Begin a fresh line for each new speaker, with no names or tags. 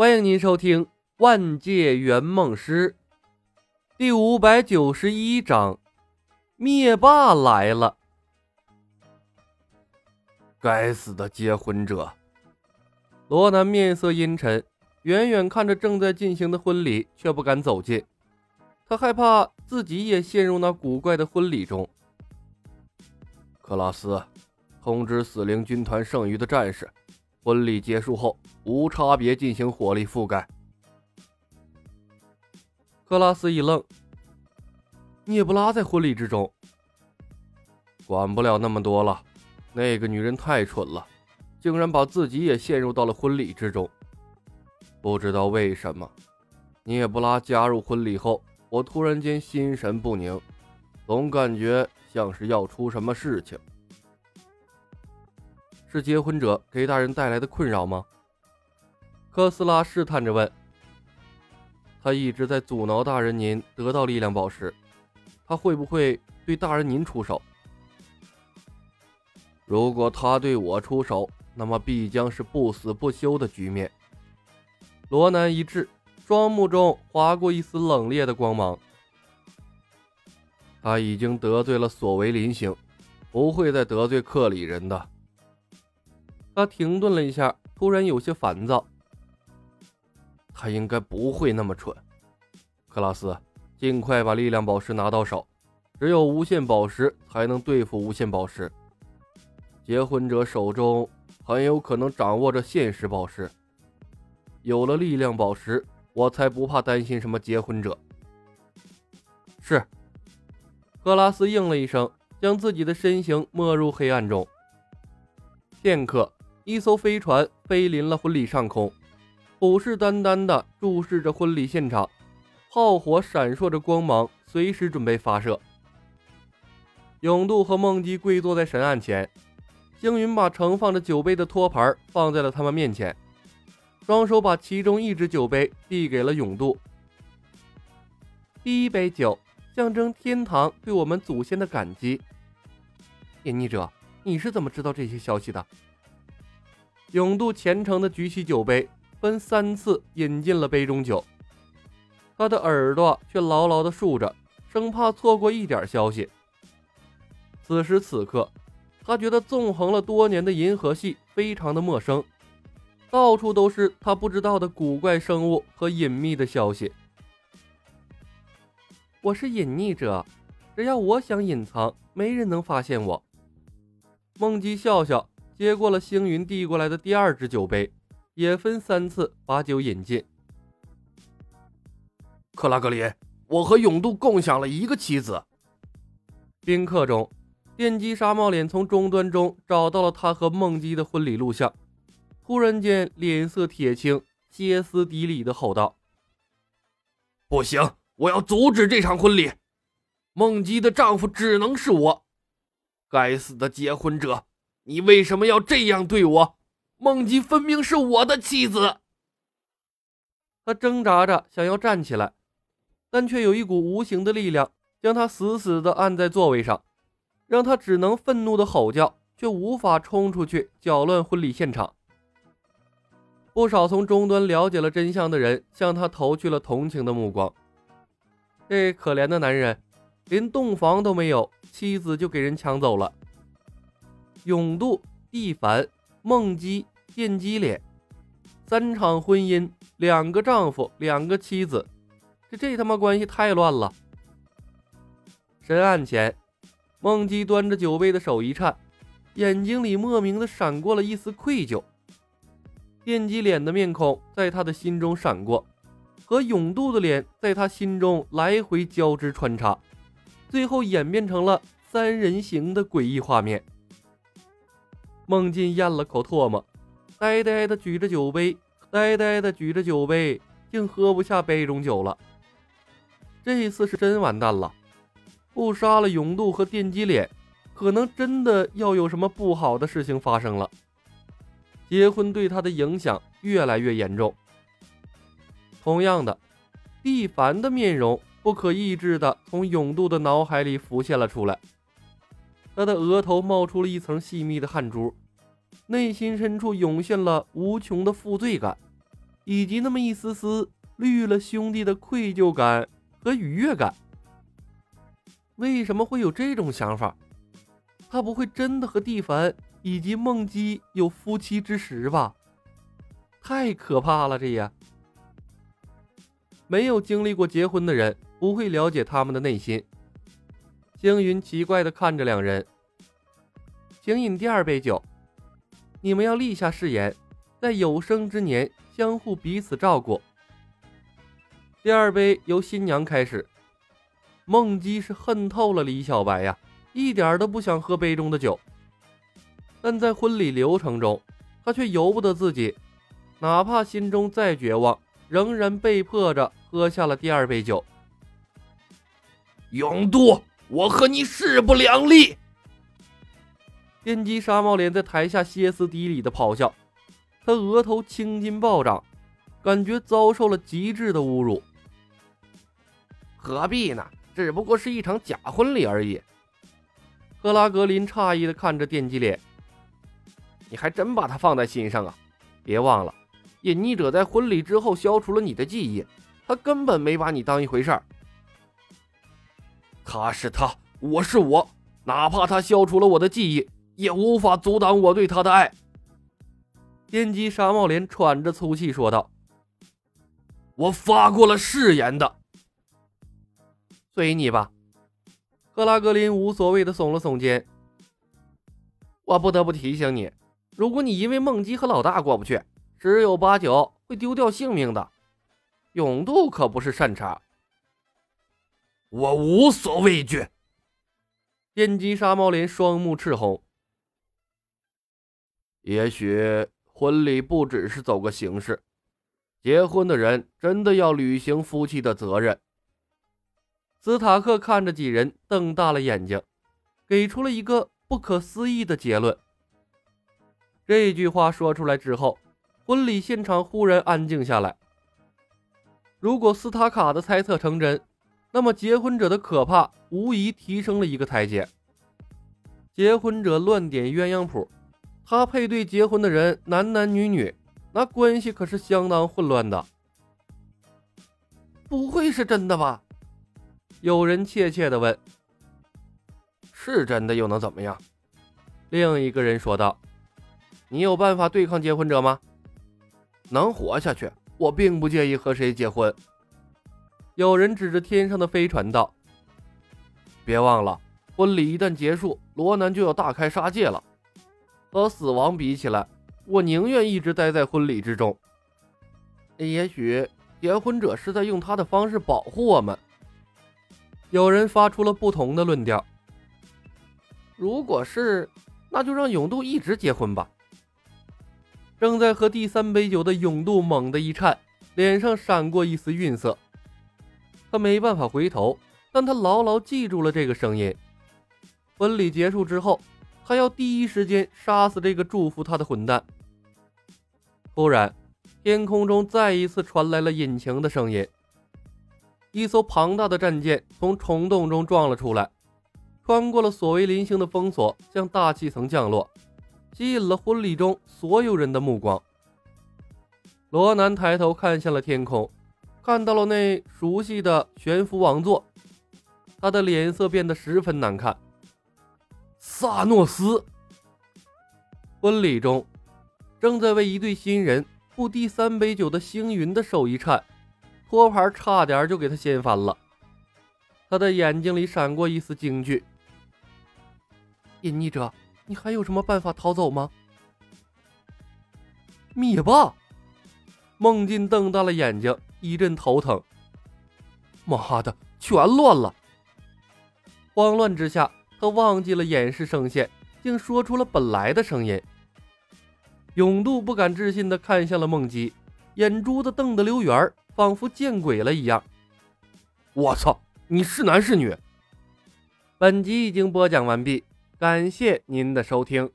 欢迎您收听《万界圆梦师》第五百九十一章：灭霸来了。
该死的结婚者！
罗南面色阴沉，远远看着正在进行的婚礼，却不敢走近。他害怕自己也陷入那古怪的婚礼中。
克拉斯，通知死灵军团剩余的战士。婚礼结束后，无差别进行火力覆盖。
克拉斯一愣，涅布拉在婚礼之中，
管不了那么多了。那个女人太蠢了，竟然把自己也陷入到了婚礼之中。不知道为什么，涅布拉加入婚礼后，我突然间心神不宁，总感觉像是要出什么事情。
是结婚者给大人带来的困扰吗？科斯拉试探着问。他一直在阻挠大人您得到力量宝石，他会不会对大人您出手？
如果他对我出手，那么必将是不死不休的局面。
罗南一滞，双目中划过一丝冷冽的光芒。
他已经得罪了索维林星，不会再得罪克里人的。
他停顿了一下，突然有些烦躁。
他应该不会那么蠢。克拉斯，尽快把力量宝石拿到手。只有无限宝石才能对付无限宝石。结婚者手中很有可能掌握着现实宝石。有了力量宝石，我才不怕担心什么结婚者。
是。克拉斯应了一声，将自己的身形没入黑暗中。片刻。一艘飞船飞临了婚礼上空，虎视眈眈地注视着婚礼现场，炮火闪烁着光芒，随时准备发射。永渡和梦姬跪坐在神案前，星云把盛放着酒杯的托盘放在了他们面前，双手把其中一只酒杯递给了永渡。第一杯酒象征天堂对我们祖先的感激。隐匿者，你是怎么知道这些消息的？永渡虔诚地举起酒杯，分三次饮尽了杯中酒。他的耳朵却牢牢地竖着，生怕错过一点消息。此时此刻，他觉得纵横了多年的银河系非常的陌生，到处都是他不知道的古怪生物和隐秘的消息。我是隐匿者，只要我想隐藏，没人能发现我。梦姬笑笑。接过了星云递过来的第二只酒杯，也分三次把酒饮尽。
克拉格里，我和永渡共享了一个棋子。
宾客中，电击沙帽脸从终端中找到了他和梦姬的婚礼录像，突然间脸色铁青，歇斯底里的吼道：“
不行，我要阻止这场婚礼！梦姬的丈夫只能是我！该死的结婚者！”你为什么要这样对我？梦姬分明是我的妻子。
他挣扎着想要站起来，但却有一股无形的力量将他死死地按在座位上，让他只能愤怒地吼叫，却无法冲出去搅乱婚礼现场。不少从终端了解了真相的人向他投去了同情的目光。这可怜的男人，连洞房都没有，妻子就给人抢走了。永渡、蒂凡、梦姬、电击脸，三场婚姻，两个丈夫，两个妻子，这这他妈关系太乱了。神案前，梦姬端着酒杯的手一颤，眼睛里莫名的闪过了一丝愧疚。电击脸的面孔在他的心中闪过，和永渡的脸在他心中来回交织穿插，最后演变成了三人行的诡异画面。孟进咽了口唾沫，呆呆的举着酒杯，呆呆的举着酒杯，竟喝不下杯中酒了。这次是真完蛋了，不杀了永渡和电击脸，可能真的要有什么不好的事情发生了。结婚对他的影响越来越严重。同样的，蒂凡的面容不可抑制的从永渡的脑海里浮现了出来。他的额头冒出了一层细密的汗珠，内心深处涌现了无穷的负罪感，以及那么一丝丝绿了兄弟的愧疚感和愉悦感。为什么会有这种想法？他不会真的和蒂凡以及梦姬有夫妻之实吧？太可怕了，这也。没有经历过结婚的人不会了解他们的内心。星云奇怪的看着两人，请饮第二杯酒。你们要立下誓言，在有生之年相互彼此照顾。第二杯由新娘开始。梦姬是恨透了李小白呀，一点都不想喝杯中的酒。但在婚礼流程中，他却由不得自己，哪怕心中再绝望，仍然被迫着喝下了第二杯酒。
永渡，我和你势不两立。
电击沙帽脸在台下歇斯底里的咆哮，他额头青筋暴涨，感觉遭受了极致的侮辱。
何必呢？只不过是一场假婚礼而已。
赫拉格林诧异的看着电击脸：“
你还真把他放在心上啊？别忘了，隐匿者在婚礼之后消除了你的记忆，他根本没把你当一回事儿。他是他，我是我，哪怕他消除了我的记忆，也无法阻挡我对他的爱。”
电击沙帽脸喘着粗气说道：“
我发过了誓言的。”
随你吧，赫拉格林无所谓的耸了耸肩。
我不得不提醒你，如果你因为梦姬和老大过不去，十有八九会丢掉性命的。永渡可不是善茬。我无所畏惧。
电击沙猫林双目赤红。
也许婚礼不只是走个形式，结婚的人真的要履行夫妻的责任。
斯塔克看着几人，瞪大了眼睛，给出了一个不可思议的结论。这句话说出来之后，婚礼现场忽然安静下来。如果斯塔卡的猜测成真，那么结婚者的可怕无疑提升了一个台阶。结婚者乱点鸳鸯谱，他配对结婚的人男男女女，那关系可是相当混乱的。
不会是真的吧？
有人怯怯地问：“
是真的又能怎么样？”
另一个人说道：“你有办法对抗结婚者吗？
能活下去，我并不介意和谁结婚。”
有人指着天上的飞船道：“
别忘了，婚礼一旦结束，罗南就要大开杀戒了。和死亡比起来，我宁愿一直待在婚礼之中。
也许结婚者是在用他的方式保护我们。”有人发出了不同的论调。
如果是，那就让永渡一直结婚吧。
正在喝第三杯酒的永渡猛地一颤，脸上闪过一丝晕色。他没办法回头，但他牢牢记住了这个声音。婚礼结束之后，他要第一时间杀死这个祝福他的混蛋。突然，天空中再一次传来了引擎的声音。一艘庞大的战舰从虫洞中撞了出来，穿过了索维林星的封锁，向大气层降落，吸引了婚礼中所有人的目光。罗南抬头看向了天空，看到了那熟悉的悬浮王座，他的脸色变得十分难看。
萨诺斯。
婚礼中，正在为一对新人赴第三杯酒的星云的手一颤。托盘差点就给他掀翻了，他的眼睛里闪过一丝惊惧。隐匿者，你还有什么办法逃走吗？灭霸，梦境瞪大了眼睛，一阵头疼。
妈的，全乱了！
慌乱之下，他忘记了掩饰声线，竟说出了本来的声音。永渡不敢置信地看向了梦姬，眼珠子瞪得溜圆仿佛见鬼了一样！
我操，你是男是女？
本集已经播讲完毕，感谢您的收听。